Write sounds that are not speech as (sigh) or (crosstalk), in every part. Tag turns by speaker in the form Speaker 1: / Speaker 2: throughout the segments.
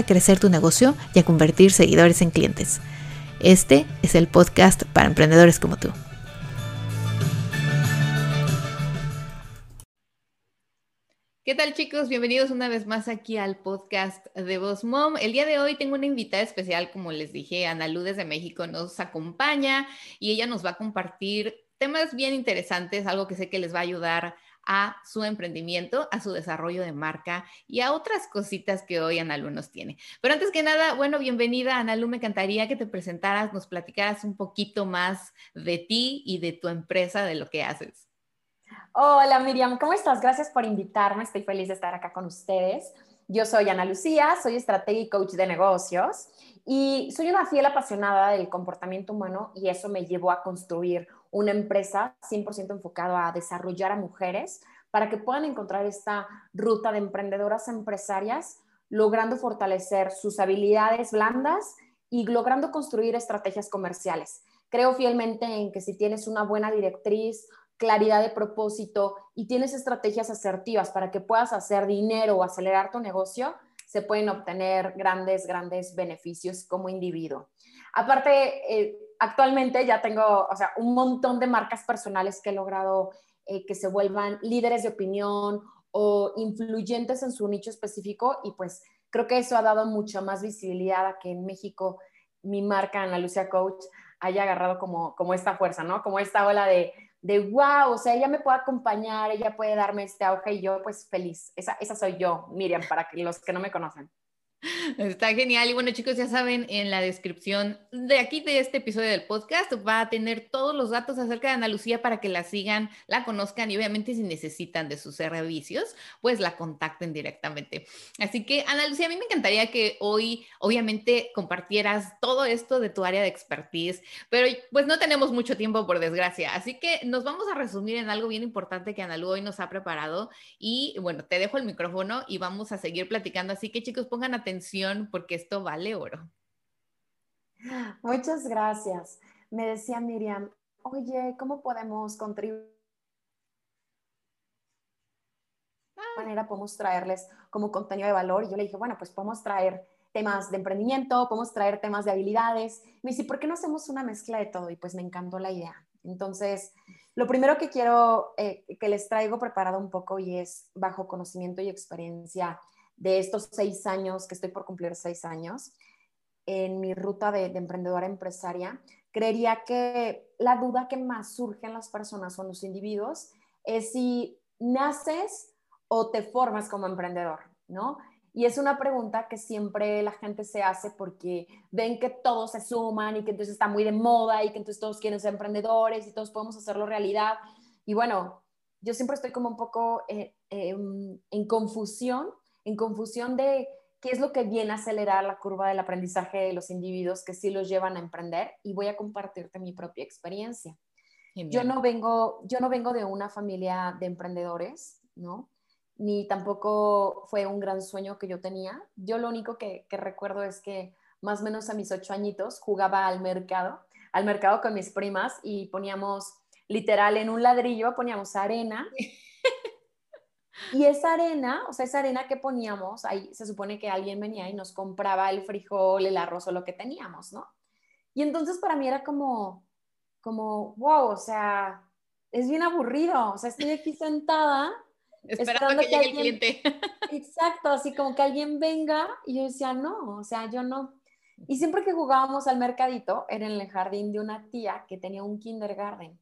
Speaker 1: a crecer tu negocio y a convertir seguidores en clientes. Este es el podcast para emprendedores como tú. ¿Qué tal chicos? Bienvenidos una vez más aquí al podcast de Voz Mom. El día de hoy tengo una invitada especial, como les dije, Ana Lu desde México nos acompaña y ella nos va a compartir temas bien interesantes, algo que sé que les va a ayudar a su emprendimiento, a su desarrollo de marca y a otras cositas que hoy Analu nos tiene. Pero antes que nada, bueno, bienvenida Analu, me encantaría que te presentaras, nos platicaras un poquito más de ti y de tu empresa, de lo que haces.
Speaker 2: Hola Miriam, ¿cómo estás? Gracias por invitarme, estoy feliz de estar acá con ustedes. Yo soy Ana Lucía, soy estrategia y coach de negocios y soy una fiel apasionada del comportamiento humano y eso me llevó a construir una empresa 100% enfocada a desarrollar a mujeres para que puedan encontrar esta ruta de emprendedoras empresarias, logrando fortalecer sus habilidades blandas y logrando construir estrategias comerciales. Creo fielmente en que si tienes una buena directriz, claridad de propósito y tienes estrategias asertivas para que puedas hacer dinero o acelerar tu negocio, se pueden obtener grandes, grandes beneficios como individuo. Aparte, eh, actualmente ya tengo, o sea, un montón de marcas personales que he logrado eh, que se vuelvan líderes de opinión o influyentes en su nicho específico y pues creo que eso ha dado mucha más visibilidad a que en México mi marca Ana Lucia Coach haya agarrado como, como esta fuerza, ¿no? Como esta ola de, de wow, o sea, ella me puede acompañar, ella puede darme este auge y yo pues feliz. Esa, esa soy yo, Miriam, para que los que no me conocen. (laughs)
Speaker 1: Está genial. Y bueno, chicos, ya saben, en la descripción de aquí de este episodio del podcast va a tener todos los datos acerca de Ana Lucía para que la sigan, la conozcan y obviamente si necesitan de sus servicios, pues la contacten directamente. Así que, Ana Lucía, a mí me encantaría que hoy, obviamente, compartieras todo esto de tu área de expertise, pero pues no tenemos mucho tiempo, por desgracia. Así que nos vamos a resumir en algo bien importante que Ana Lu hoy nos ha preparado. Y bueno, te dejo el micrófono y vamos a seguir platicando. Así que, chicos, pongan atención porque esto vale oro.
Speaker 2: Muchas gracias. Me decía Miriam, oye, ¿cómo podemos contribuir? ¿De qué manera podemos traerles como contenido de valor? Y yo le dije, bueno, pues podemos traer temas de emprendimiento, podemos traer temas de habilidades. Me dice, ¿por qué no hacemos una mezcla de todo? Y pues me encantó la idea. Entonces, lo primero que quiero eh, que les traigo preparado un poco y es bajo conocimiento y experiencia de estos seis años, que estoy por cumplir seis años, en mi ruta de, emprendedora empresaria, creería que la duda que más surge en las personas o en los individuos es si naces o te formas como emprendedor, ¿no? Y es una pregunta que siempre la gente se hace porque ven que todos se suman y que entonces está muy de moda y que entonces todos quieren ser emprendedores y todos podemos hacerlo realidad. Y bueno, yo siempre estoy como un poco eh, em, en confusión en confusión de qué es lo que viene a acelerar la curva del aprendizaje de los individuos que sí los llevan a emprender y voy a compartirte mi propia experiencia. Yo no, vengo, yo no vengo de una familia de emprendedores, ¿no? Ni tampoco fue un gran sueño que yo tenía. Yo lo único que, que recuerdo es que más o menos a mis ocho añitos jugaba al mercado, al mercado con mis primas y poníamos literal en un ladrillo, poníamos arena y esa arena, o sea, esa arena que poníamos, ahí se supone que alguien venía y nos compraba el frijol, el arroz o lo que teníamos, ¿no? Y entonces para mí era como, como, wow, o sea, es bien aburrido, o sea, estoy aquí (laughs) sentada.
Speaker 1: Esperando, que, llegue el cliente. (laughs)
Speaker 2: Exacto, así como que alguien venga y yo decía, no, o sea, yo no. Y siempre que jugábamos al mercadito, era en el jardín de una tía que tenía un kindergarten.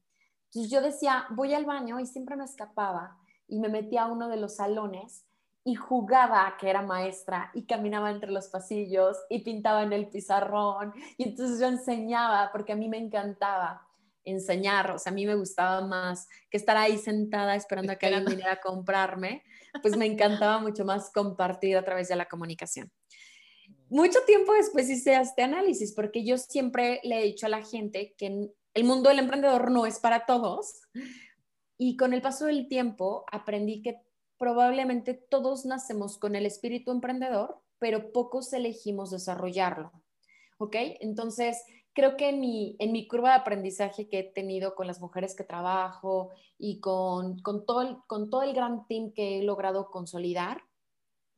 Speaker 2: Entonces yo decía, voy al baño y siempre me escapaba y me metía a uno de los salones y jugaba que era maestra y caminaba entre los pasillos y pintaba en el pizarrón y entonces yo enseñaba porque a mí me encantaba enseñar, o sea, a mí me gustaba más que estar ahí sentada esperando a que alguien viniera a comprarme, pues me encantaba mucho más compartir a través de la comunicación. mucho tiempo después hice este análisis, porque yo siempre le he dicho a la gente que el mundo del emprendedor no es para todos. Y con el paso del tiempo aprendí que probablemente todos nacemos con el espíritu emprendedor, pero pocos elegimos desarrollarlo. ¿Ok? Entonces, creo que en mi, en mi curva de aprendizaje que he tenido con las mujeres que trabajo y con, con, todo el, con todo el gran team que he logrado consolidar,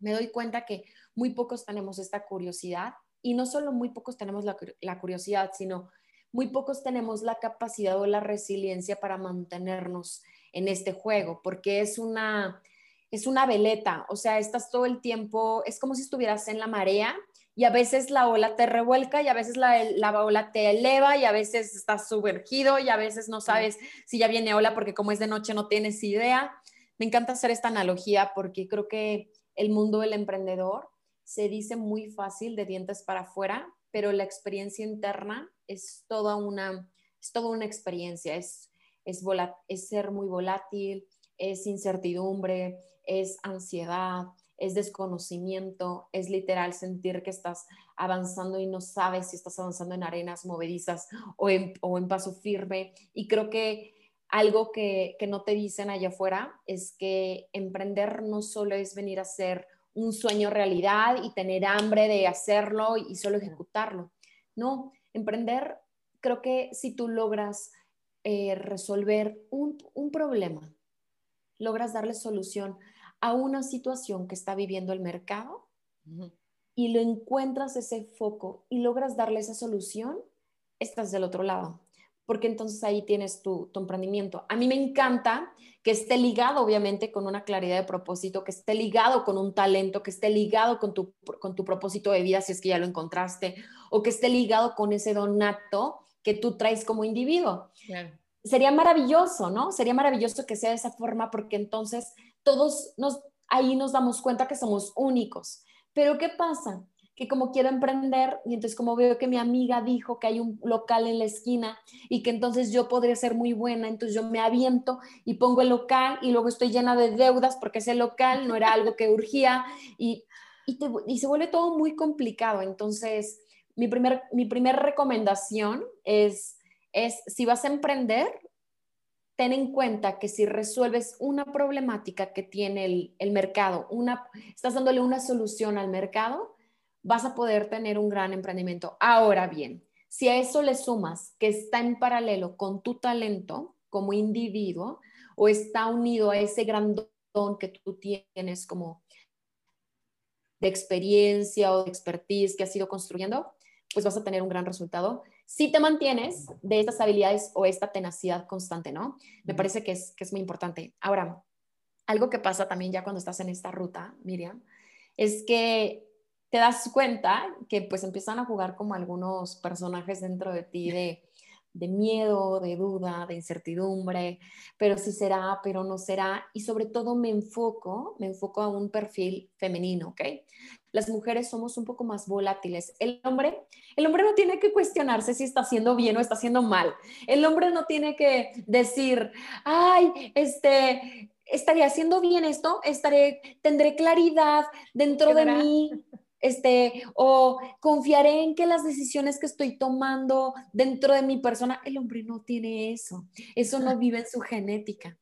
Speaker 2: me doy cuenta que muy pocos tenemos esta curiosidad y no solo muy pocos tenemos la, la curiosidad, sino muy pocos tenemos la capacidad o la resiliencia para mantenernos en este juego, porque es una, es una veleta, o sea, estás todo el tiempo, es como si estuvieras en la marea y a veces la ola te revuelca y a veces la, la ola te eleva y a veces estás sumergido y a veces no sabes si ya viene ola porque como es de noche no tienes idea. Me encanta hacer esta analogía porque creo que el mundo del emprendedor se dice muy fácil de dientes para afuera, pero la experiencia interna es toda una, es toda una experiencia, es, es, es ser muy volátil, es incertidumbre, es ansiedad, es desconocimiento, es literal sentir que estás avanzando y no sabes si estás avanzando en arenas movedizas o en, o en paso firme. Y creo que algo que, que, no te dicen allá afuera es que emprender no solo es venir a ser un sueño realidad y tener hambre de hacerlo y solo ejecutarlo. No, emprender, creo que si tú logras eh, resolver un, un problema, logras darle solución a una situación que está viviendo el mercado y lo encuentras ese foco y logras darle esa solución, estás del otro lado, porque entonces ahí tienes tu, tu emprendimiento. A mí me encanta que esté ligado, obviamente, con una claridad de propósito, que esté ligado con un talento, que esté ligado con tu, con tu propósito de vida, si es que ya lo encontraste, o que esté ligado con ese donato que tú traes como individuo. Sería maravilloso, ¿no? Sería maravilloso que sea de esa forma porque entonces todos nos, ahí nos damos cuenta que somos únicos. Pero ¿qué pasa? Que como quiero emprender y entonces como veo que mi amiga dijo que hay un local en la esquina y que entonces yo podría ser muy buena, entonces yo me aviento y pongo el local y luego estoy llena de deudas porque ese local no era algo que urgía y, y, se vuelve todo muy complicado. Entonces, mi primer, mi primer recomendación es, es, si vas a emprender, ten en cuenta que si resuelves una problemática que tiene el, mercado, una, estás dándole una solución al mercado, vas a poder tener un gran emprendimiento. Ahora bien, si a eso le sumas que está en paralelo con tu talento como individuo o está unido a ese gran don que tú tienes como de experiencia o de expertise que has ido construyendo, pues vas a tener un gran resultado si te mantienes de estas habilidades o esta tenacidad constante, ¿no? Me parece que es, que es muy importante. Ahora, algo que pasa también ya cuando estás en esta ruta, Miriam, es que te das cuenta que pues empiezan a jugar como algunos personajes dentro de ti de de miedo, de duda, de incertidumbre, pero sí será, pero no será, y sobre todo me enfoco, me enfoco a un perfil femenino, ¿ok? Las mujeres somos un poco más volátiles. El hombre, el hombre no tiene que cuestionarse si está haciendo bien o está haciendo mal. El hombre no tiene que decir, ay, este, estaré haciendo bien esto, estaré, tendré claridad dentro de mí este, o confiaré en que las decisiones que estoy tomando dentro de mi persona, el hombre no tiene eso, eso no vive en su genética.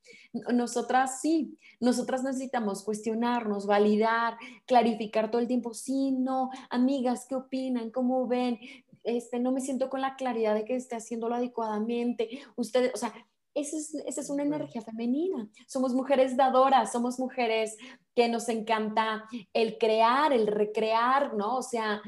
Speaker 2: Nosotras sí, nosotras necesitamos cuestionarnos, validar, clarificar todo el tiempo, sí, no, amigas, ¿qué opinan? ¿Cómo ven? Este, no me siento con la claridad de que esté haciéndolo adecuadamente. Ustedes, o sea, esa es, una energía femenina. Somos mujeres dadoras, somos mujeres que nos encanta el crear, el recrear, ¿no? O sea,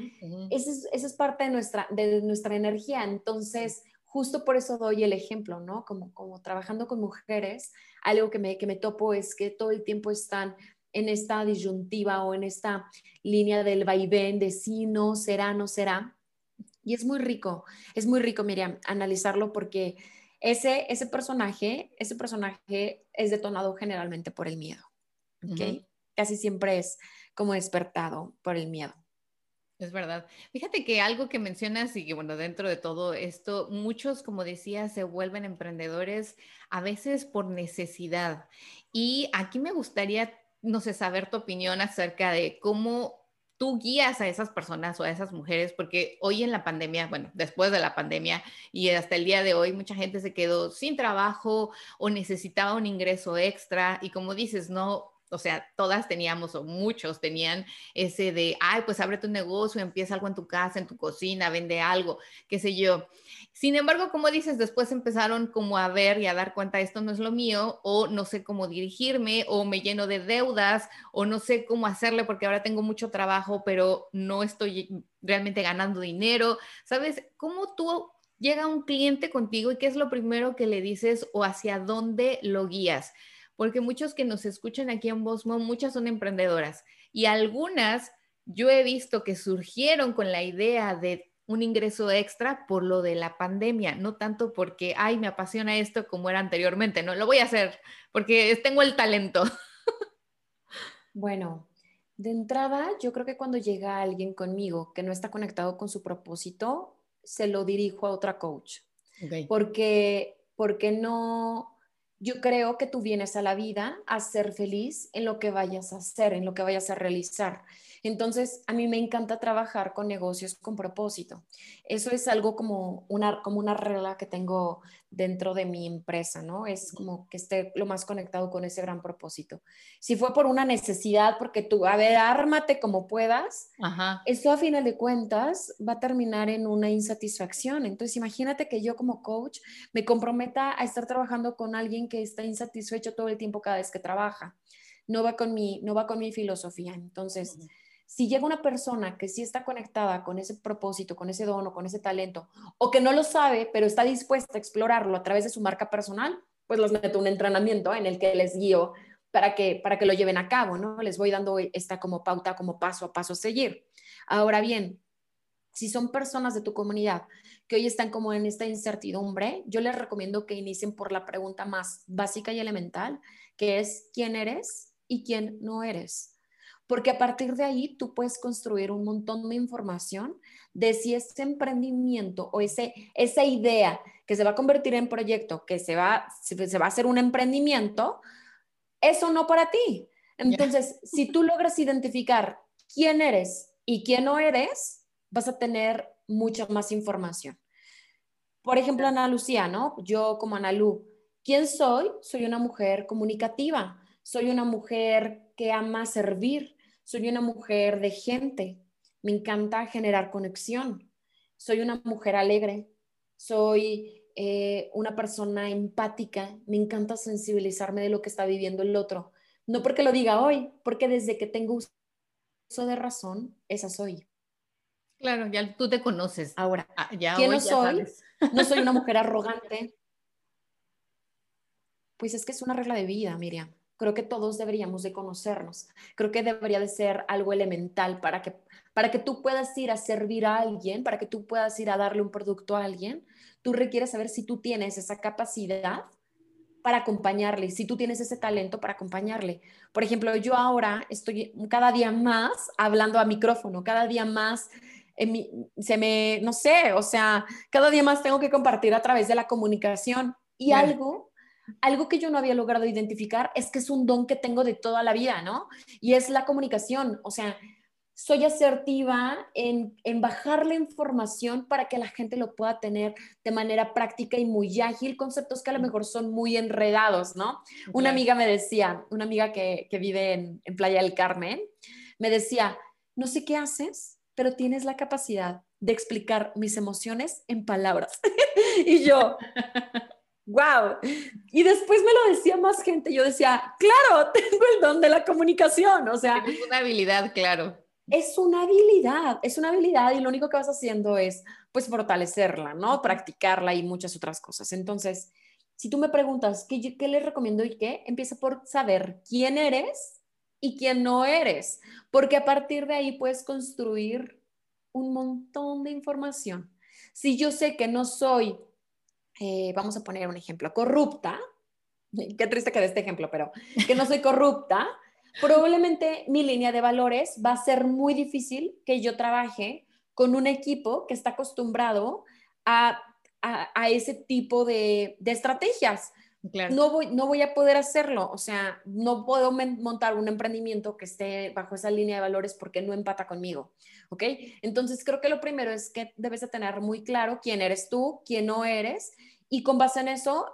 Speaker 2: esa es, parte de nuestra, de nuestra energía. Entonces, justo por eso doy el ejemplo, ¿no? Como, como trabajando con mujeres, algo que me, que me topo es que todo el tiempo están en esta disyuntiva o en esta línea del vaivén de sí, no, será, no será. Y es muy rico, es muy rico, Miriam, analizarlo porque ese, ese personaje, ese personaje es detonado generalmente por el miedo, ¿ok? Casi siempre es como despertado por el miedo.
Speaker 1: Es verdad. Fíjate que algo que mencionas y que, bueno, dentro de todo esto, muchos, como decía, se vuelven emprendedores a veces por necesidad. Y aquí me gustaría, no sé, saber tu opinión acerca de cómo tú guías a esas personas o a esas mujeres, porque hoy en la pandemia, bueno, después de la pandemia y hasta el día de hoy, mucha gente se quedó sin trabajo o necesitaba un ingreso extra y como dices, no, o sea, todas teníamos o muchos tenían ese de, ay, pues abre tu negocio, empieza algo en tu casa, en tu cocina, vende algo, qué sé yo. Sin embargo, como dices, después empezaron como a ver y a dar cuenta, esto no es lo mío, o no sé cómo dirigirme, o me lleno de deudas, o no sé cómo hacerle porque ahora tengo mucho trabajo, pero no estoy realmente ganando dinero. ¿Sabes? ¿Cómo tú llega un cliente contigo y qué es lo primero que le dices o hacia dónde lo guías? Porque muchos que nos escuchan aquí en Bosmo, muchas son emprendedoras y algunas yo he visto que surgieron con la idea de un ingreso extra por lo de la pandemia, no tanto porque, ay, me apasiona esto como era anteriormente, no, lo voy a hacer porque tengo el talento. (laughs)
Speaker 2: Bueno, de entrada, yo creo que cuando llega alguien conmigo que no está conectado con su propósito, se lo dirijo a otra coach. Porque, porque no, yo creo que tú vienes a la vida a ser feliz en lo que vayas a hacer, en lo que vayas a realizar. Entonces, a mí me encanta trabajar con negocios con propósito. Eso es algo como una, como una regla que tengo dentro de mi empresa, ¿no? Es como que esté lo más conectado con ese gran propósito. Si fue por una necesidad, porque tú, a ver, ármate como puedas, eso a final de cuentas va a terminar en una insatisfacción. Entonces, imagínate que yo como coach me comprometa a estar trabajando con alguien que está insatisfecho todo el tiempo cada vez que trabaja. No va con mi, no va con mi filosofía. Entonces, si llega una persona que sí está conectada con ese propósito, con ese dono, con ese talento, o que no lo sabe, pero está dispuesta a explorarlo a través de su marca personal, pues los meto un entrenamiento en el que les guío para que, para que lo lleven a cabo, ¿no? Les voy dando esta como pauta, como paso a paso a seguir. Ahora bien, si son personas de tu comunidad que hoy están como en esta incertidumbre, yo les recomiendo que inicien por la pregunta más básica y elemental, que es quién eres y quién no eres porque a partir de ahí tú puedes construir un montón de información de si ese emprendimiento o ese, esa idea que se va a convertir en proyecto, que se va, se va a hacer un emprendimiento, eso no para ti. Entonces, si tú logras identificar quién eres y quién no eres, vas a tener mucha más información. Por ejemplo, Ana Lucía, ¿no? Yo como Ana Lu, ¿quién soy? Soy una mujer comunicativa, soy una mujer que ama servir, soy una mujer de gente, me encanta generar conexión, soy una mujer alegre, soy eh, una persona empática, me encanta sensibilizarme de lo que está viviendo el otro. No porque lo diga hoy, porque desde que tengo uso de razón, esa soy.
Speaker 1: Claro, ya tú te conoces.
Speaker 2: Ahora, ah, ya ¿quién no soy? No soy una (laughs) mujer arrogante. Pues es que es una regla de vida, Miriam creo que todos deberíamos de conocernos. Creo que debería de ser algo elemental para que, para que tú puedas ir a servir a alguien, para que tú puedas ir a darle un producto a alguien, tú requieres saber si tú tienes esa capacidad para acompañarle, si tú tienes ese talento para acompañarle. Por ejemplo, yo ahora estoy cada día más hablando a micrófono, cada día más se me, no sé, o sea, cada día más tengo que compartir a través de la comunicación y algo algo que yo no había logrado identificar es que es un don que tengo de toda la vida, ¿no? Y es la comunicación, o sea, soy asertiva en, bajar la información para que la gente lo pueda tener de manera práctica y muy ágil, conceptos que a lo mejor son muy enredados, ¿no? Una amiga me decía, una amiga que, vive en, en Playa del Carmen, me decía, no sé qué haces, pero tienes la capacidad de explicar mis emociones en palabras. (laughs) y yo, wow. Y después me lo decía más gente, yo decía, claro, (laughs) tengo el don de la comunicación, o sea.
Speaker 1: Es una habilidad, claro.
Speaker 2: Es una habilidad, es una habilidad y lo único que vas haciendo es, pues, fortalecerla, ¿no? Practicarla y muchas otras cosas. Entonces, si tú me preguntas, ¿qué, qué le recomiendo y qué? Empieza por saber quién eres y quién no eres, porque a partir de ahí puedes construir un montón de información. Si yo sé que no soy eh, vamos a poner un ejemplo, corrupta, (laughs) qué triste que de este ejemplo, pero que no soy corrupta, (laughs) probablemente mi línea de valores va a ser muy difícil que yo trabaje con un equipo que está acostumbrado a, a, ese tipo de, de, estrategias, no, voy, no voy a poder hacerlo. O sea, no puedo montar un emprendimiento que esté bajo esa línea de valores porque no empata conmigo. ¿Ok? Entonces, creo que lo primero es que debes de tener muy claro quién eres tú, quién no eres, y con base en eso,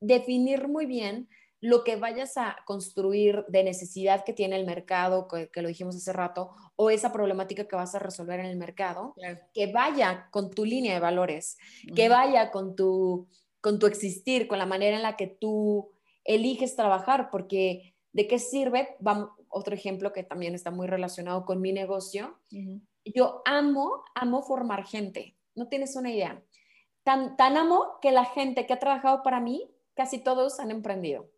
Speaker 2: definir muy bien lo que vayas a construir de necesidad que tiene el mercado, que, lo dijimos hace rato, o esa problemática que vas a resolver en el mercado, que vaya con tu línea de valores, que vaya con tu con tu existir, con la manera en la que tú eliges trabajar, porque ¿de qué sirve? Vamos, otro ejemplo que también está muy relacionado con mi negocio. Yo amo, amo formar gente, no tienes una idea. Tan, tan amo que la gente que ha trabajado para mí, casi todos han emprendido.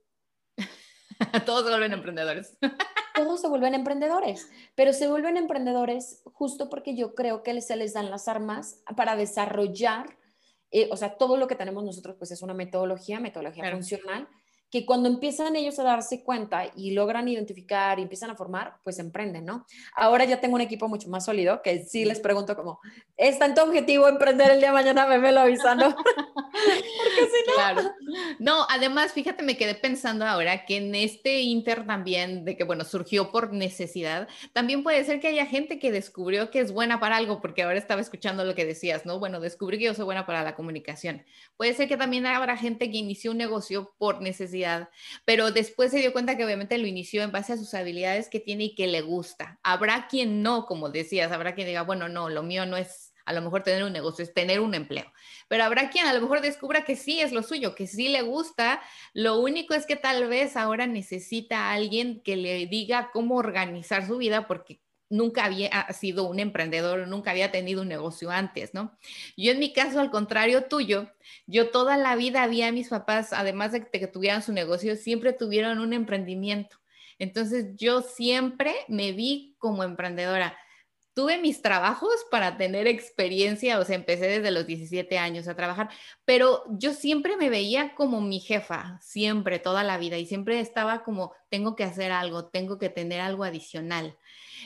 Speaker 2: (laughs)
Speaker 1: todos se vuelven emprendedores. (laughs)
Speaker 2: todos se vuelven emprendedores, pero se vuelven emprendedores justo porque yo creo que se les dan las armas para desarrollar eh, o sea, todo lo que tenemos nosotros pues es una metodología, metodología funcional, que cuando empiezan ellos a darse cuenta y logran identificar y empiezan a formar, pues emprenden, ¿no? Ahora ya tengo un equipo mucho más sólido que sí les pregunto como, ¿está en tu objetivo emprender el día de mañana? Me, me lo avisando. (laughs) Porque
Speaker 1: si no... Claro. No, además, fíjate, me quedé pensando ahora que en este Inter también, de que, bueno, surgió por necesidad, también puede ser que haya gente que descubrió que es buena para algo, porque ahora estaba escuchando lo que decías, ¿no? Bueno, descubrí que yo soy buena para la comunicación. Puede ser que también habrá gente que inició un negocio por necesidad pero después se dio cuenta que obviamente lo inició en base a sus habilidades que tiene y que le gusta. Habrá quien no, como decías, habrá quien diga, bueno, no, lo mío no es a lo mejor tener un negocio, es tener un empleo. Pero habrá quien a lo mejor descubra que sí es lo suyo, que sí le gusta. Lo único es que tal vez ahora necesita a alguien que le diga cómo organizar su vida porque nunca había sido un emprendedor, nunca había tenido un negocio antes, ¿no? Yo en mi caso, al contrario tuyo, yo toda la vida había mis papás, además de que tuvieran su negocio, siempre tuvieron un emprendimiento. Entonces yo siempre me vi como emprendedora. Tuve mis trabajos para tener experiencia, o sea, empecé desde los 17 años a trabajar, pero yo siempre me veía como mi jefa, siempre, toda la vida, y siempre estaba como, tengo que hacer algo, tengo que tener algo adicional.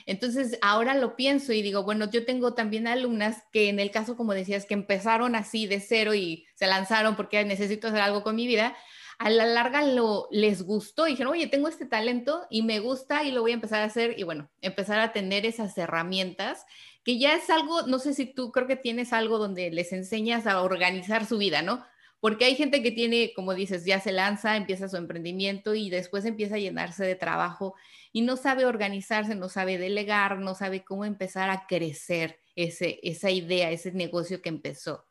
Speaker 1: Entonces, ahora lo pienso y digo, bueno, yo tengo también alumnas que en el caso, como decías, que empezaron así de cero y se lanzaron porque necesito hacer algo con mi vida, a la larga lo, les gustó y dijeron, oye, tengo este talento y me gusta y lo voy a empezar a hacer y bueno, empezar a tener esas herramientas que ya es algo, no sé si tú creo que tienes algo donde les enseñas a organizar su vida, ¿no? Porque hay gente que tiene, como dices, ya se lanza, empieza su emprendimiento y después empieza a llenarse de trabajo y no sabe organizarse, no sabe delegar, no sabe cómo empezar a crecer ese, esa idea, ese negocio que empezó.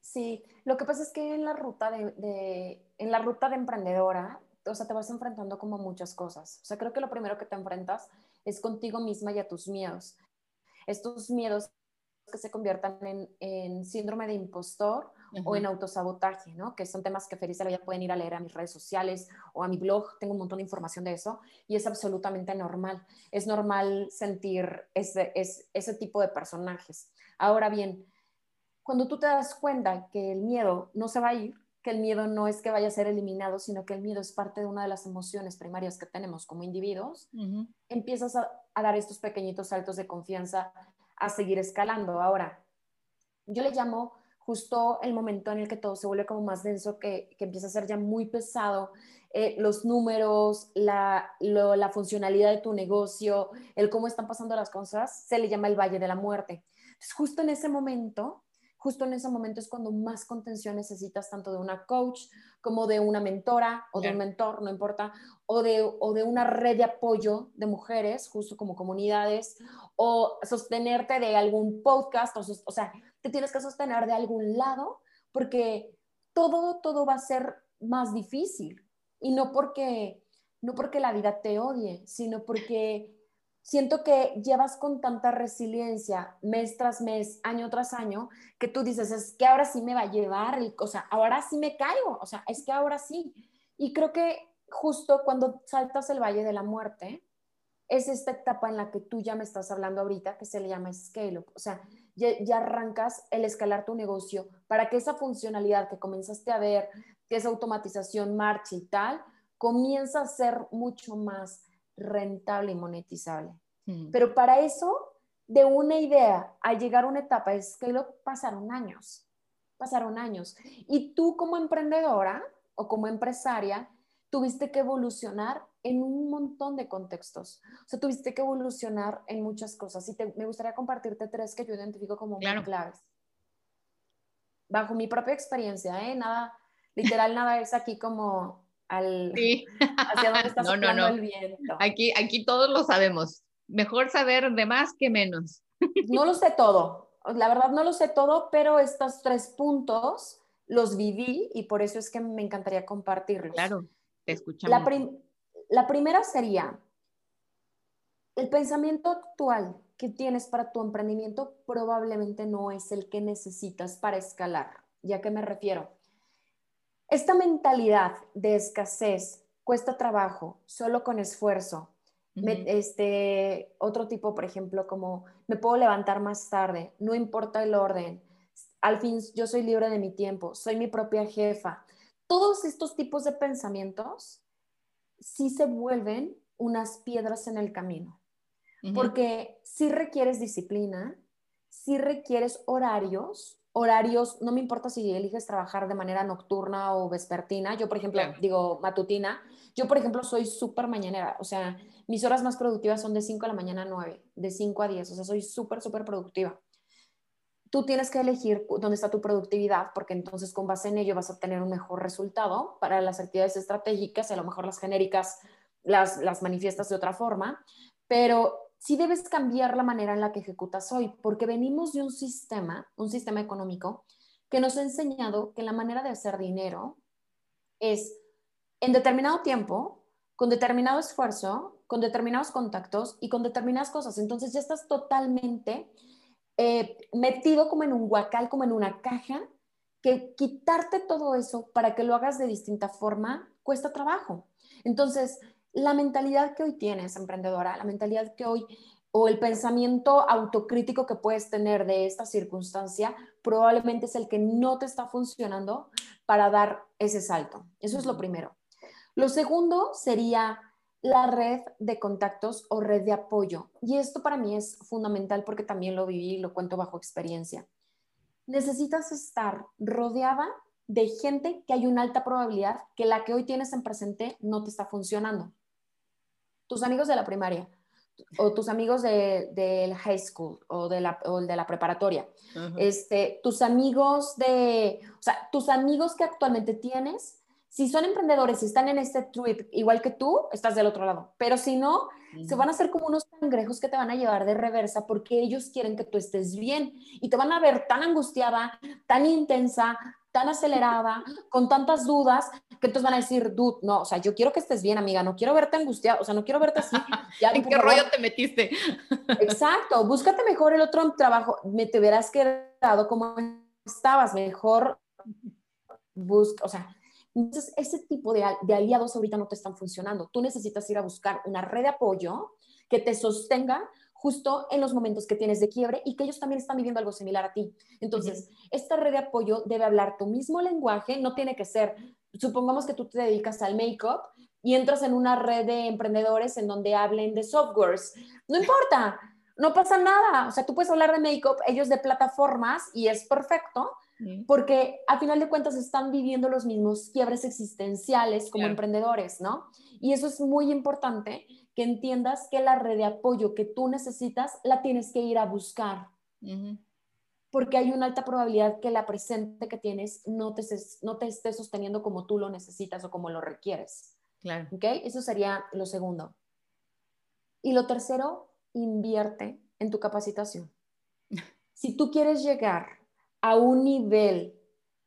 Speaker 2: Sí, lo que pasa es que en la ruta de, en la ruta de emprendedora, o sea, te vas enfrentando como muchas cosas. O sea, creo que lo primero que te enfrentas es contigo misma y a tus miedos. Estos miedos que se conviertan en, en síndrome de impostor o en autosabotaje, ¿no? Que son temas que feliz ya pueden ir a leer a mis redes sociales o a mi blog, tengo un montón de información de eso y es absolutamente normal. Es normal sentir ese, ese tipo de personajes. Ahora bien, cuando tú te das cuenta que el miedo no se va a ir, que el miedo no es que vaya a ser eliminado, sino que el miedo es parte de una de las emociones primarias que tenemos como individuos, empiezas a, a, dar estos pequeñitos saltos de confianza a seguir escalando. Ahora, yo le llamo justo el momento en el que todo se vuelve como más denso, que, que empieza a ser ya muy pesado, eh, los números, la, la, funcionalidad de tu negocio, el cómo están pasando las cosas, se le llama el Valle de la Muerte. Entonces, justo en ese momento, justo en ese momento es cuando más contención necesitas tanto de una coach como de una mentora o de un mentor, no importa, o de, o de una red de apoyo de mujeres, justo como comunidades, o sostenerte de algún podcast, o, o sea, te tienes que sostener de algún lado porque todo, todo va a ser más difícil. Y no porque, no porque la vida te odie, sino porque siento que llevas con tanta resiliencia mes tras mes, año tras año, que tú dices, es que ahora sí me va a llevar, o sea, ahora sí me caigo, o sea, es que ahora sí. Y creo que justo cuando saltas el Valle de la Muerte, es esta etapa en la que tú ya me estás hablando ahorita, que se le llama scale up. O sea, ya, arrancas el escalar tu negocio para que esa funcionalidad que comenzaste a ver, que esa automatización marcha y tal, comienza a ser mucho más rentable y monetizable. Pero para eso, de una idea a llegar a una etapa scale up, pasaron años. Pasaron años. Y tú como emprendedora, o como empresaria, tuviste que evolucionar en un montón de contextos. O sea, tuviste que evolucionar en muchas cosas. Y me gustaría compartirte tres que yo identifico como muy claves. Bajo mi propia experiencia, ¿eh? Nada, literal, nada es aquí como al,
Speaker 3: sí. hacia dónde está (laughs) no, no, no. el viento. Aquí, aquí todos lo sabemos. Mejor saber de más que menos.
Speaker 2: No lo sé todo. La verdad no lo sé todo, pero estos tres puntos los viví y por eso es que me encantaría compartirlos.
Speaker 3: Claro, te escuchamos.
Speaker 2: La, primera sería, el pensamiento actual que tienes para tu emprendimiento probablemente no es el que necesitas para escalar. ¿Ya que me refiero? Esta mentalidad de escasez cuesta trabajo, solo con esfuerzo. este, otro tipo, por ejemplo, como me puedo levantar más tarde, no importa el orden, al fin yo soy libre de mi tiempo, soy mi propia jefa. Todos estos tipos de pensamientos sí se vuelven unas piedras en el camino, porque sí requieres disciplina, sí requieres horarios, horarios, no me importa si eliges trabajar de manera nocturna o vespertina, yo por ejemplo, digo matutina, yo por ejemplo soy súper mañanera, o sea, mis horas más productivas son de 5 a la mañana a 9, de 5 a 10, o sea, soy súper, súper productiva tú tienes que elegir dónde está tu productividad, porque entonces con base en ello vas a obtener un mejor resultado para las actividades estratégicas a lo mejor las genéricas las, las manifiestas de otra forma, pero sí debes cambiar la manera en la que ejecutas hoy, porque venimos de un sistema, un sistema económico, que nos ha enseñado que la manera de hacer dinero es en determinado tiempo, con determinado esfuerzo, con determinados contactos y con determinadas cosas. Entonces ya estás totalmente eh, metido como en un guacal, como en una caja, que quitarte todo eso para que lo hagas de distinta forma cuesta trabajo. Entonces, la mentalidad que hoy tienes, emprendedora, la mentalidad que hoy o el pensamiento autocrítico que puedes tener de esta circunstancia, probablemente es el que no te está funcionando para dar ese salto. Eso es lo primero. Lo segundo sería la red de contactos o red de apoyo. Y esto para mí es fundamental porque también lo viví y lo cuento bajo experiencia. Necesitas estar rodeada de gente que hay una alta probabilidad que la que hoy tienes en presente no te está funcionando. Tus amigos de la primaria o tus amigos del de, high school o de la, o de la preparatoria, este, tus amigos de, o sea, tus amigos que actualmente tienes si son emprendedores y están en este trip igual que tú, estás del otro lado. Pero si no, se van a hacer como unos cangrejos que te van a llevar de reversa porque ellos quieren que tú estés bien y te van a ver tan angustiada, tan intensa, tan acelerada, con tantas dudas, que entonces van a decir, dude, no, o sea, yo quiero que estés bien, amiga, no quiero verte angustiada, o sea, no quiero verte así. (laughs)
Speaker 3: ¿En qué rollo te metiste?
Speaker 2: Exacto, búscate mejor el otro trabajo, me te hubieras quedado como estabas, mejor busca, o sea, entonces, ese tipo de, aliados ahorita no te están funcionando. Tú necesitas ir a buscar una red de apoyo que te sostenga justo en los momentos que tienes de quiebre y que ellos también están viviendo algo similar a ti. Entonces, esta red de apoyo debe hablar tu mismo lenguaje, no tiene que ser, supongamos que tú te dedicas al make-up y entras en una red de emprendedores en donde hablen de softwares. No importa, no pasa nada. O sea, tú puedes hablar de make-up, ellos de plataformas y es perfecto, porque a final de cuentas están viviendo los mismos quiebres existenciales como emprendedores, ¿no? Y eso es muy importante, que entiendas que la red de apoyo que tú necesitas la tienes que ir a buscar. Porque hay una alta probabilidad que la presente que tienes no te, no te esté sosteniendo como tú lo necesitas o como lo requieres.
Speaker 3: Claro.
Speaker 2: ¿Ok? Eso sería lo segundo. Y lo tercero, invierte en tu capacitación. (laughs) Si tú quieres llegar a un nivel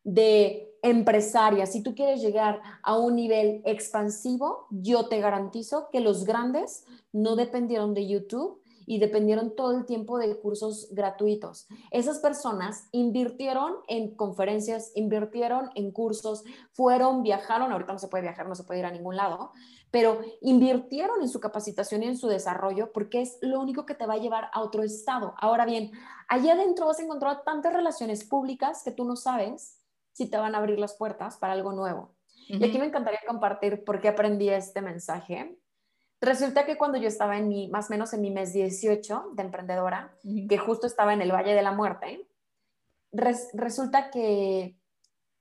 Speaker 2: de empresaria, si tú quieres llegar a un nivel expansivo, yo te garantizo que los grandes no dependieron de YouTube y dependieron todo el tiempo de cursos gratuitos. Esas personas invirtieron en conferencias, invirtieron en cursos, fueron, viajaron, ahorita no se puede viajar, no se puede ir a ningún lado, pero invirtieron en su capacitación y en su desarrollo porque es lo único que te va a llevar a otro estado. Ahora bien, allá adentro vas a encontrar tantas relaciones públicas que tú no sabes si te van a abrir las puertas para algo nuevo. Y aquí me encantaría compartir por qué aprendí este mensaje. Resulta que cuando yo estaba en mi, más o menos en mi mes 18 de emprendedora, que justo estaba en el Valle de la Muerte, resulta que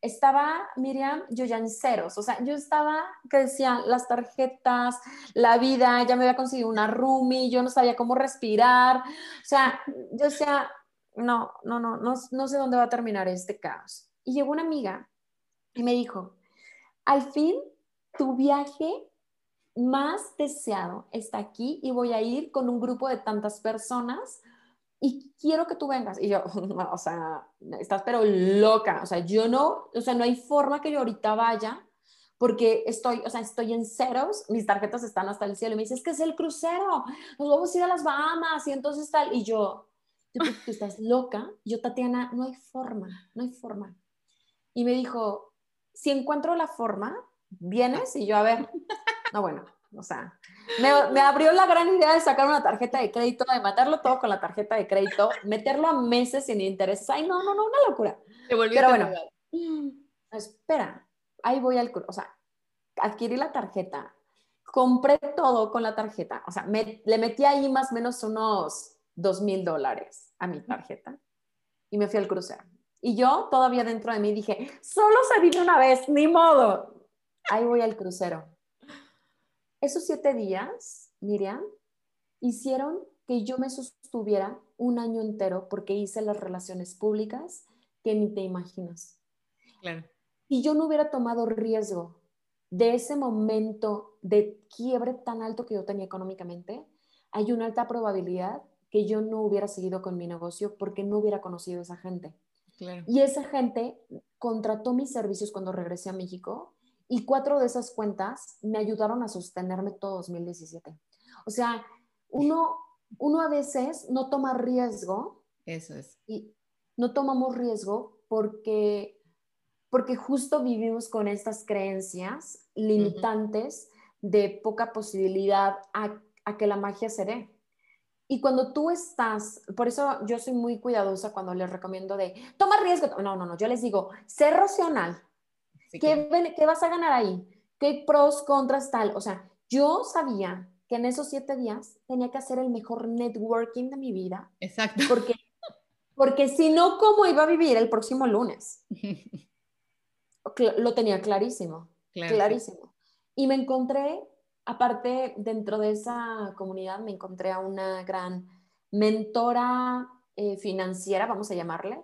Speaker 2: estaba, Miriam, yo ya en ceros, o sea, yo estaba, que decía, las tarjetas, la vida, ya me había conseguido una roomie, yo no sabía cómo respirar, o sea, yo decía, no, no, no, no, no sé dónde va a terminar este caos. Y llegó una amiga y me dijo, al fin, tu viaje más deseado está aquí y voy a ir con un grupo de tantas personas y quiero que tú vengas. Y yo, (laughs) o sea, estás pero loca, o sea, yo no, o sea, no hay forma que yo ahorita vaya porque estoy, o sea, estoy en ceros, mis tarjetas están hasta el cielo y me dice, es que es el crucero, nos vamos a ir a las Bahamas y entonces tal, y yo, tú, estás loca, yo Tatiana, no hay forma, no hay forma. Y me dijo, si encuentro la forma, vienes y yo, a ver, no, bueno, o sea, me, abrió la gran idea de sacar una tarjeta de crédito, de matarlo todo con la tarjeta de crédito, meterlo a meses sin intereses. Ay, no, no, no, una locura. Pero bueno, espera, ahí voy al, o sea, adquirí la tarjeta, compré todo con la tarjeta, o sea, le metí ahí más o menos unos dos mil dólares a mi tarjeta y me fui al crucero. Y yo todavía dentro de mí dije, solo se vive una vez, ni modo. Ahí voy al crucero esos siete días, Miriam, hicieron que yo me sostuviera un año entero porque hice las relaciones públicas que ni te imaginas. Claro. Y yo no hubiera tomado riesgo de ese momento de quiebre tan alto que yo tenía económicamente, hay una alta probabilidad que yo no hubiera seguido con mi negocio porque no hubiera conocido a esa gente. Claro. Y esa gente contrató mis servicios cuando regresé a México y cuatro de esas cuentas me ayudaron a sostenerme todo 2017. O sea, uno, uno a veces no toma riesgo.
Speaker 3: Eso es.
Speaker 2: Y no tomamos riesgo porque, porque justo vivimos con estas creencias limitantes de poca posibilidad a, a que la magia se dé. Y cuando tú estás, por eso yo soy muy cuidadosa cuando les recomiendo de toma riesgo. No, no, no, yo les digo, ser racional, ¿Qué, vas a ganar ahí? ¿Qué pros, contras, tal? O sea, yo sabía que en esos siete días tenía que hacer el mejor networking de mi vida.
Speaker 3: Exacto.
Speaker 2: Porque, porque si no, ¿cómo iba a vivir el próximo lunes? (laughs) Lo tenía clarísimo, clarísimo. Y me encontré, aparte, dentro de esa comunidad, me encontré a una gran mentora eh, financiera, vamos a llamarle,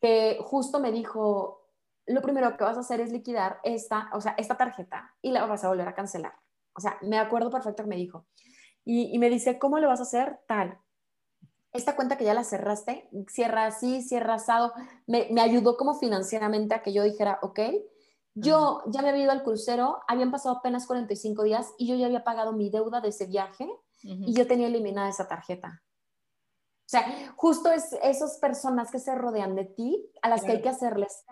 Speaker 2: que justo me dijo, lo primero que vas a hacer es liquidar esta, o sea, esta tarjeta y la vas a volver a cancelar. O sea, me acuerdo perfecto que me dijo. Y, me dice, ¿cómo lo vas a hacer? Tal. Esta cuenta que ya la cerraste, cierra así, cierra asado. Me, ayudó como financieramente a que yo dijera, ok, yo ya me había ido al crucero, habían pasado apenas 45 días y yo ya había pagado mi deuda de ese viaje y yo tenía eliminada esa tarjeta. O sea, justo es esas personas que se rodean de ti a las que hay que hacerles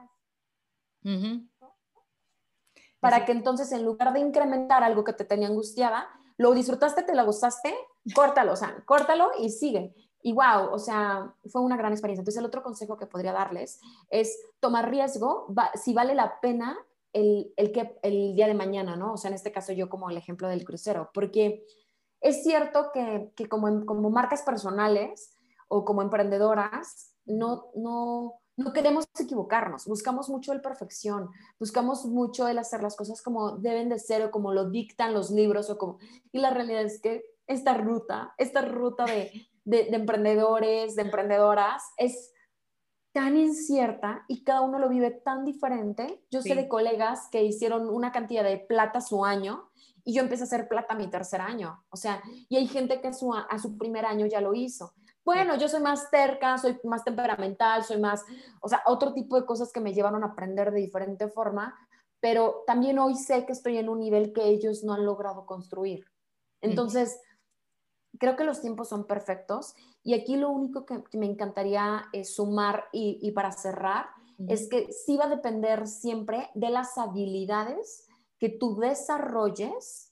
Speaker 2: para que entonces en lugar de incrementar algo que te tenía angustiada, lo disfrutaste, te lo gozaste, córtalo, o sea, córtalo y sigue. Y wow, o sea, fue una gran experiencia. Entonces el otro consejo que podría darles es tomar riesgo si vale la pena el, el, que, el día de mañana, ¿no? O sea, en este caso yo como el ejemplo del crucero, porque es cierto que, que como, como marcas personales o como emprendedoras, no, no, no queremos equivocarnos, buscamos mucho el perfección, buscamos mucho el hacer las cosas como deben de ser o como lo dictan los libros o como... Y la realidad es que esta ruta, esta ruta de, de, emprendedores, de emprendedoras, es tan incierta y cada uno lo vive tan diferente. Yo sé de colegas que hicieron una cantidad de plata su año y yo empecé a hacer plata mi tercer año. O sea, y hay gente que a su, a su primer año ya lo hizo. Bueno, yo soy más terca, soy más temperamental, soy más, o sea, otro tipo de cosas que me llevaron a aprender de diferente forma, pero también hoy sé que estoy en un nivel que ellos no han logrado construir. Entonces, creo que los tiempos son perfectos y aquí lo único que, me encantaría eh, sumar y, para cerrar es que sí va a depender siempre de las habilidades que tú desarrolles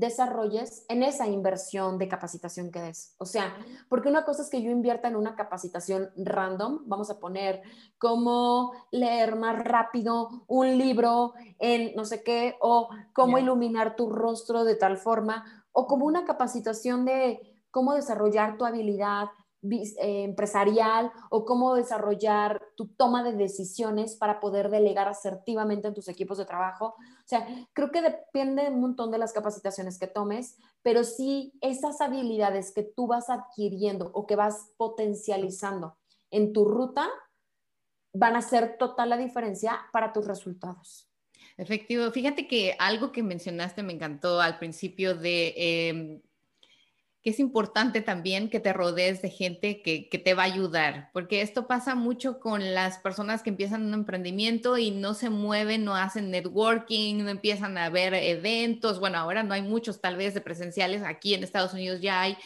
Speaker 2: desarrolles en esa inversión de capacitación que des. O sea, porque una cosa es que yo invierta en una capacitación random, vamos a poner cómo leer más rápido un libro en no sé qué, o cómo iluminar tu rostro de tal forma, o como una capacitación de cómo desarrollar tu habilidad empresarial o cómo desarrollar tu toma de decisiones para poder delegar asertivamente en tus equipos de trabajo. O sea, creo que depende un montón de las capacitaciones que tomes, pero sí esas habilidades que tú vas adquiriendo o que vas potencializando en tu ruta van a hacer total la diferencia para tus resultados.
Speaker 1: Efectivo. Fíjate que algo que mencionaste me encantó al principio de em, que es importante también que te rodees de gente que, te va a ayudar, porque esto pasa mucho con las personas que empiezan un emprendimiento y no se mueven, no hacen networking, no empiezan a ver eventos. Bueno, ahora no hay muchos tal vez de presenciales, aquí en Estados Unidos ya hay,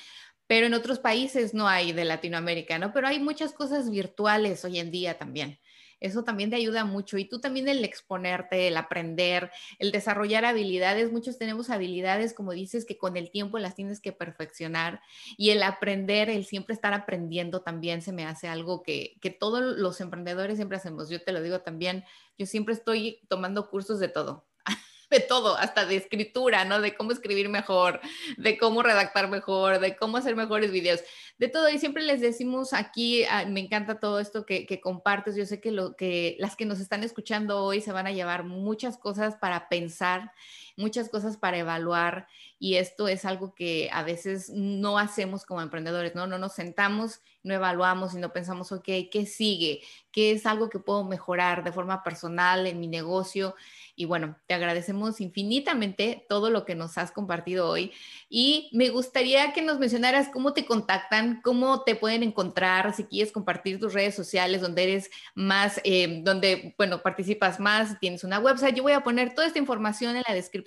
Speaker 1: pero en otros países no hay de Latinoamérica, ¿no? Pero hay muchas cosas virtuales hoy en día también eso también te ayuda mucho. Y tú también el exponerte, el aprender, el desarrollar habilidades. Muchos tenemos habilidades, como dices, que con el tiempo las tienes que perfeccionar. Y el aprender, el siempre estar aprendiendo también se me hace algo que, que todos los emprendedores siempre hacemos. Yo te lo digo también, yo siempre estoy tomando cursos de todo (laughs) de todo, hasta de escritura, ¿no? De cómo escribir mejor, de cómo redactar mejor, de cómo hacer mejores videos, de todo. Y siempre les decimos aquí, ah, me encanta todo esto que, compartes. Yo sé que, lo, que las que nos están escuchando hoy se van a llevar muchas cosas para pensar, muchas cosas para evaluar. Y esto es algo que a veces no hacemos como emprendedores, ¿no? No nos sentamos, no evaluamos y no pensamos, ok, ¿qué sigue? ¿Qué es algo que puedo mejorar de forma personal en mi negocio? Y bueno, te agradecemos infinitamente todo lo que nos has compartido hoy. Y me gustaría que nos mencionaras cómo te contactan, cómo te pueden encontrar, si quieres compartir tus redes sociales, donde eres más, eh, donde, bueno, participas más, tienes una website. Yo voy a poner toda esta información en la descripción,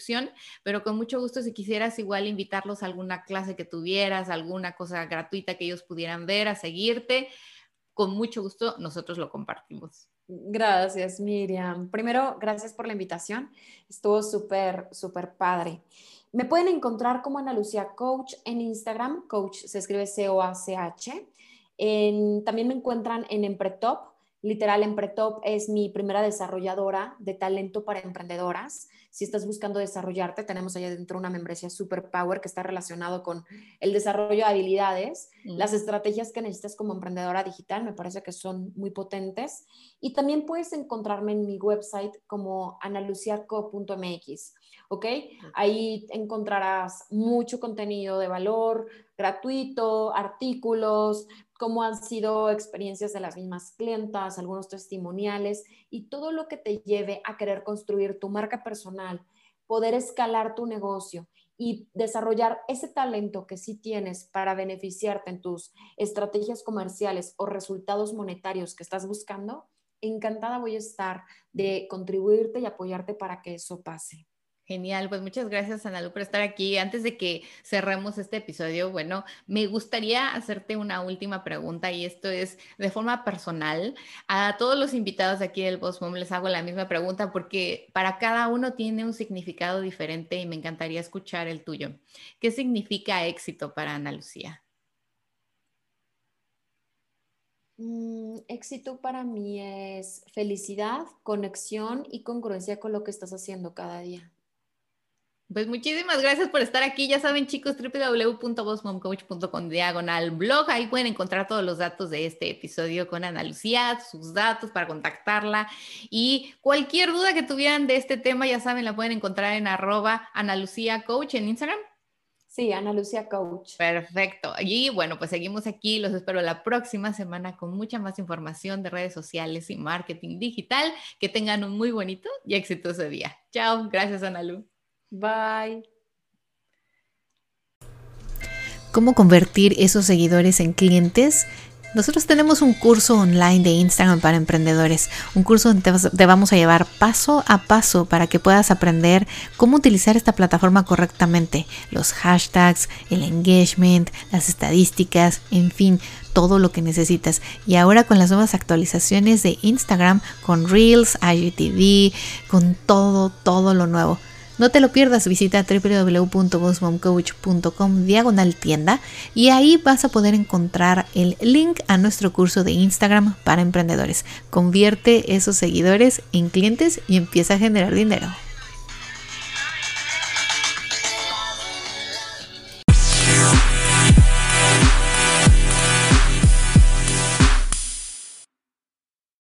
Speaker 1: pero con mucho gusto si quisieras igual invitarlos a alguna clase que tuvieras, alguna cosa gratuita que ellos pudieran ver, a seguirte, con mucho gusto nosotros lo compartimos.
Speaker 2: Gracias, Miriam. Primero, gracias por la invitación. Estuvo súper, súper padre. Me pueden encontrar como Ana Lucía Coach en Instagram. Coach se escribe C-O-A-C-H. también me encuentran en Empretop. Literal, Empretop es mi primera desarrolladora de talento para emprendedoras. Si estás buscando desarrollarte, tenemos allá dentro una membresía Super Power que está relacionado con el desarrollo de habilidades, mm. las estrategias que necesitas como emprendedora digital, me parece que son muy potentes. Y también puedes encontrarme en mi website como analuciaco.mx, ¿ok? Ahí encontrarás mucho contenido de valor, gratuito, artículos, cómo han sido experiencias de las mismas clientas, algunos testimoniales y todo lo que te lleve a querer construir tu marca personal, poder escalar tu negocio y desarrollar ese talento que sí tienes para beneficiarte en tus estrategias comerciales o resultados monetarios que estás buscando, encantada voy a estar de contribuirte y apoyarte para que eso pase.
Speaker 1: Genial, pues muchas gracias Analu por estar aquí. Antes de que cerremos este episodio, bueno, me gustaría hacerte una última pregunta y esto es de forma personal. A todos los invitados aquí del Boss Mom les hago la misma pregunta porque para cada uno tiene un significado diferente y me encantaría escuchar el tuyo. ¿Qué significa éxito para Ana Lucía?
Speaker 2: Mm, éxito para mí es felicidad, conexión y congruencia con lo que estás haciendo cada día.
Speaker 1: Pues muchísimas gracias por estar aquí. Ya saben, chicos, www.bossmomcoach.com diagonal blog. Ahí pueden encontrar todos los datos de este episodio con Ana Lucía, sus datos para contactarla. Y cualquier duda que tuvieran de este tema, ya saben, la pueden encontrar en arroba Ana Lucía Coach en Instagram.
Speaker 2: Sí, Ana Lucía Coach.
Speaker 1: Perfecto. Y bueno, pues seguimos aquí. Los espero la próxima semana con mucha más información de redes sociales y marketing digital. Que tengan un muy bonito y exitoso día. Chao. Gracias, Ana Lu.
Speaker 2: Bye.
Speaker 4: ¿Cómo convertir esos seguidores en clientes? Nosotros tenemos un curso online de Instagram para emprendedores, un curso donde te vamos a llevar paso a paso para que puedas aprender cómo utilizar esta plataforma correctamente, los hashtags, el engagement, las estadísticas, en fin, todo lo que necesitas. Y ahora con las nuevas actualizaciones de Instagram, con Reels, IGTV, con todo, todo lo nuevo. No te lo pierdas, visita www.bossmomcoach.com diagonal tienda y ahí vas a poder encontrar el link a nuestro curso de Instagram para emprendedores. Convierte esos seguidores en clientes y empieza a generar dinero.